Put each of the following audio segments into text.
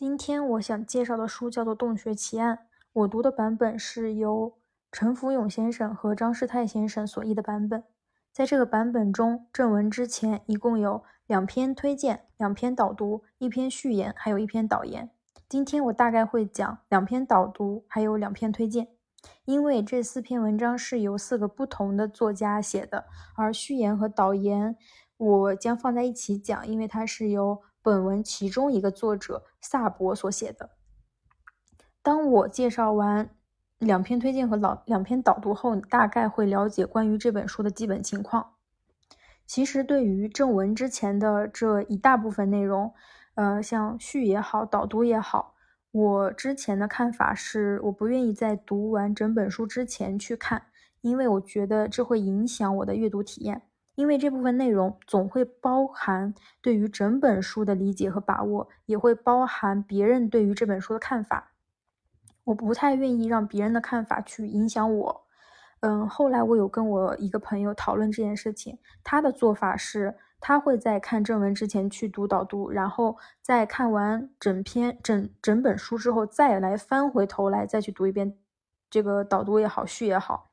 今天我想介绍的书叫做《洞穴奇案》，我读的版本是由陈福勇先生和张世泰先生所译的版本。在这个版本中，正文之前一共有两篇推荐、两篇导读、一篇序言，还有一篇导言。今天我大概会讲两篇导读，还有两篇推荐，因为这四篇文章是由四个不同的作家写的，而序言和导言我将放在一起讲，因为它是由。本文其中一个作者萨博所写的。当我介绍完两篇推荐和老两篇导读后，你大概会了解关于这本书的基本情况。其实，对于正文之前的这一大部分内容，呃，像序也好，导读也好，我之前的看法是，我不愿意在读完整本书之前去看，因为我觉得这会影响我的阅读体验。因为这部分内容总会包含对于整本书的理解和把握，也会包含别人对于这本书的看法。我不太愿意让别人的看法去影响我。嗯，后来我有跟我一个朋友讨论这件事情，他的做法是，他会在看正文之前去读导读，然后在看完整篇整整本书之后，再来翻回头来再去读一遍这个导读也好，序也好。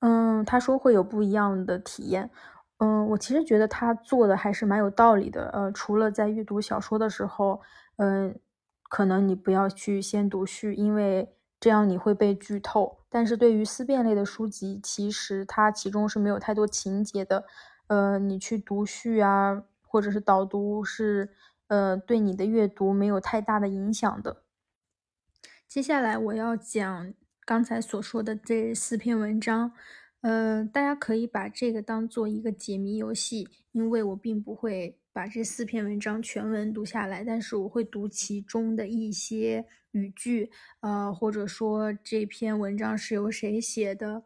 嗯，他说会有不一样的体验。嗯，我其实觉得他做的还是蛮有道理的。呃，除了在阅读小说的时候，嗯，可能你不要去先读序，因为这样你会被剧透。但是对于思辨类的书籍，其实它其中是没有太多情节的。呃，你去读序啊，或者是导读，是呃对你的阅读没有太大的影响的。接下来我要讲。刚才所说的这四篇文章，呃，大家可以把这个当做一个解谜游戏，因为我并不会把这四篇文章全文读下来，但是我会读其中的一些语句，呃，或者说这篇文章是由谁写的，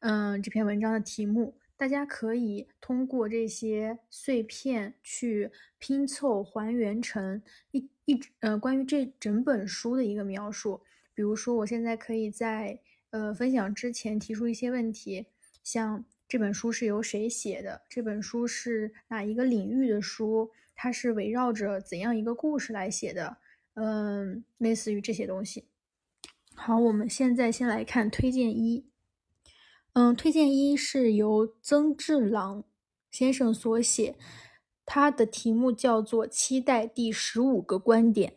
嗯，这篇文章的题目，大家可以通过这些碎片去拼凑还原成一一呃关于这整本书的一个描述。比如说，我现在可以在呃分享之前提出一些问题，像这本书是由谁写的？这本书是哪一个领域的书？它是围绕着怎样一个故事来写的？嗯，类似于这些东西。好，我们现在先来看推荐一。嗯，推荐一是由曾志朗先生所写，他的题目叫做《期待第十五个观点》。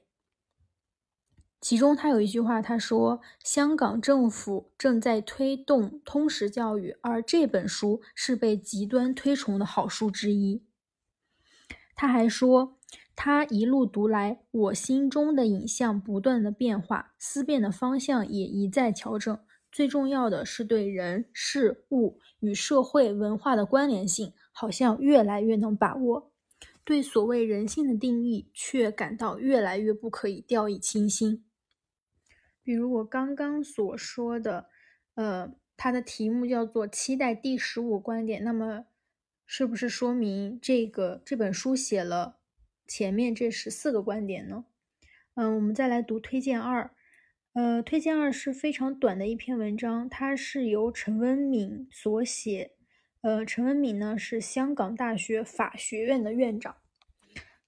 其中他有一句话，他说：“香港政府正在推动通识教育，而这本书是被极端推崇的好书之一。”他还说：“他一路读来，我心中的影像不断的变化，思辨的方向也一再调整。最重要的是，对人事物与社会文化的关联性，好像越来越能把握；对所谓人性的定义，却感到越来越不可以掉以轻心。”比如我刚刚所说的，呃，它的题目叫做“期待第十五观点”，那么是不是说明这个这本书写了前面这十四个观点呢？嗯，我们再来读推荐二，呃，推荐二是非常短的一篇文章，它是由陈文敏所写，呃，陈文敏呢是香港大学法学院的院长，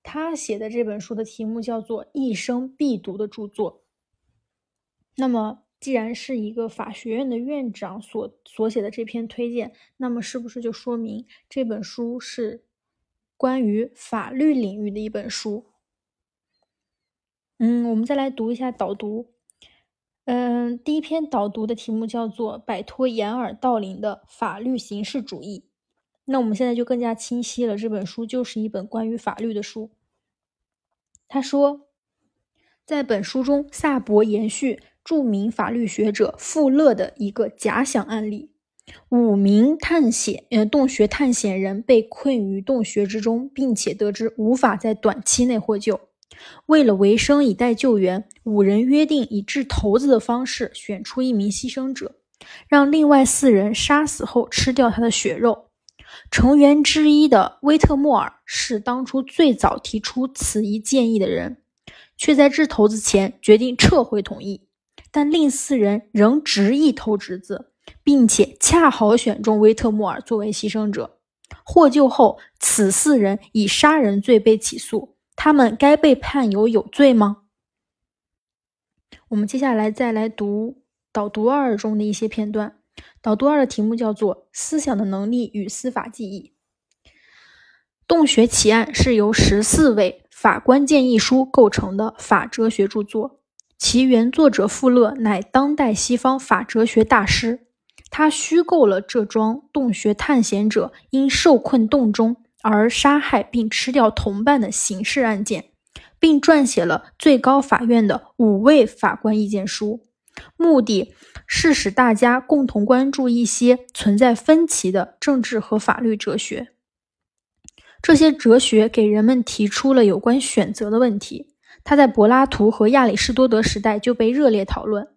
他写的这本书的题目叫做《一生必读的著作》。那么，既然是一个法学院的院长所所写的这篇推荐，那么是不是就说明这本书是关于法律领域的一本书？嗯，我们再来读一下导读。嗯，第一篇导读的题目叫做《摆脱掩耳盗铃的法律形式主义》。那我们现在就更加清晰了，这本书就是一本关于法律的书。他说，在本书中，萨博延续。著名法律学者富勒的一个假想案例：五名探险呃洞穴探险人被困于洞穴之中，并且得知无法在短期内获救。为了维生以待救援，五人约定以掷骰子的方式选出一名牺牲者，让另外四人杀死后吃掉他的血肉。成员之一的威特莫尔是当初最早提出此一建议的人，却在掷骰子前决定撤回同意。但另四人仍执意偷侄子，并且恰好选中威特莫尔作为牺牲者。获救后，此四人以杀人罪被起诉，他们该被判有有罪吗？我们接下来再来读导读二中的一些片段。导读二的题目叫做《思想的能力与司法记忆》。洞穴奇案是由十四位法官建议书构成的法哲学著作，其原作者富勒乃当代西方法哲学大师。他虚构了这桩洞穴探险者因受困洞中而杀害并吃掉同伴的刑事案件，并撰写了最高法院的五位法官意见书，目的是使大家共同关注一些存在分歧的政治和法律哲学。这些哲学给人们提出了有关选择的问题。他在柏拉图和亚里士多德时代就被热烈讨论。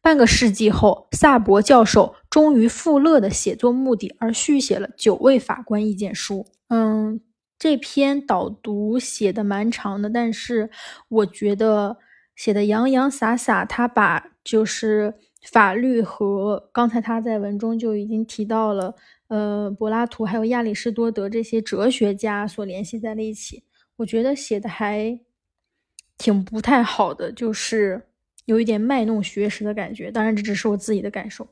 半个世纪后，萨博教授忠于富勒的写作目的而续写了九位法官意见书。嗯，这篇导读写的蛮长的，但是我觉得写的洋洋洒洒。他把就是法律和刚才他在文中就已经提到了。呃，柏拉图还有亚里士多德这些哲学家所联系在了一起，我觉得写的还挺不太好的，就是有一点卖弄学识的感觉。当然，这只是我自己的感受。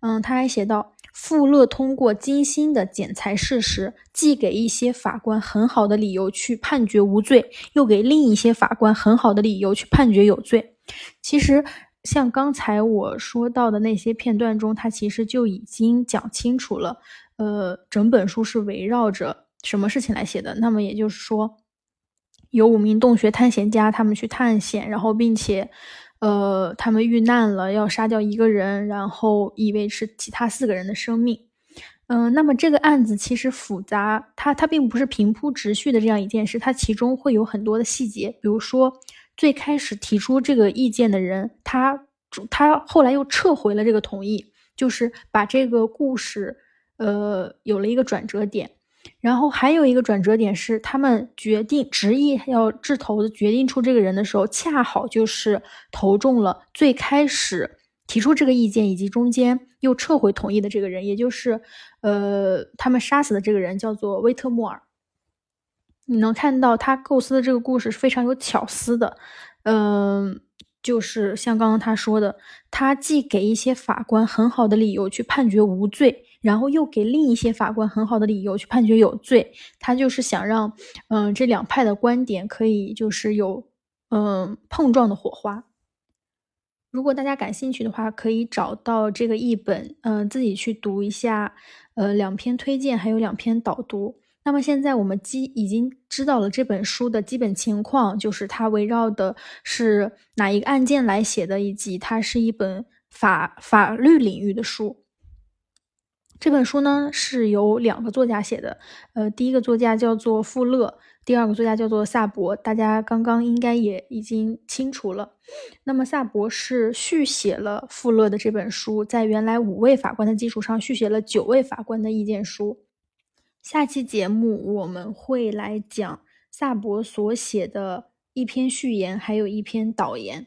嗯，他还写到，富勒通过精心的剪裁事实，既给一些法官很好的理由去判决无罪，又给另一些法官很好的理由去判决有罪。其实。像刚才我说到的那些片段中，他其实就已经讲清楚了，呃，整本书是围绕着什么事情来写的。那么也就是说，有五名洞穴探险家，他们去探险，然后并且，呃，他们遇难了，要杀掉一个人，然后以为是其他四个人的生命。嗯，那么这个案子其实复杂，它它并不是平铺直叙的这样一件事，它其中会有很多的细节，比如说。最开始提出这个意见的人，他他后来又撤回了这个同意，就是把这个故事，呃，有了一个转折点。然后还有一个转折点是，他们决定执意要掷骰子决定出这个人的时候，恰好就是投中了最开始提出这个意见以及中间又撤回同意的这个人，也就是，呃，他们杀死的这个人叫做威特莫尔。你能看到他构思的这个故事是非常有巧思的，嗯，就是像刚刚他说的，他既给一些法官很好的理由去判决无罪，然后又给另一些法官很好的理由去判决有罪，他就是想让，嗯，这两派的观点可以就是有，嗯，碰撞的火花。如果大家感兴趣的话，可以找到这个译本，嗯，自己去读一下，呃，两篇推荐还有两篇导读。那么现在我们基已经知道了这本书的基本情况，就是它围绕的是哪一个案件来写的，以及它是一本法法律领域的书。这本书呢是由两个作家写的，呃，第一个作家叫做富勒，第二个作家叫做萨博。大家刚刚应该也已经清楚了。那么萨博是续写了富勒的这本书，在原来五位法官的基础上续写了九位法官的意见书。下期节目我们会来讲萨博所写的一篇序言，还有一篇导言。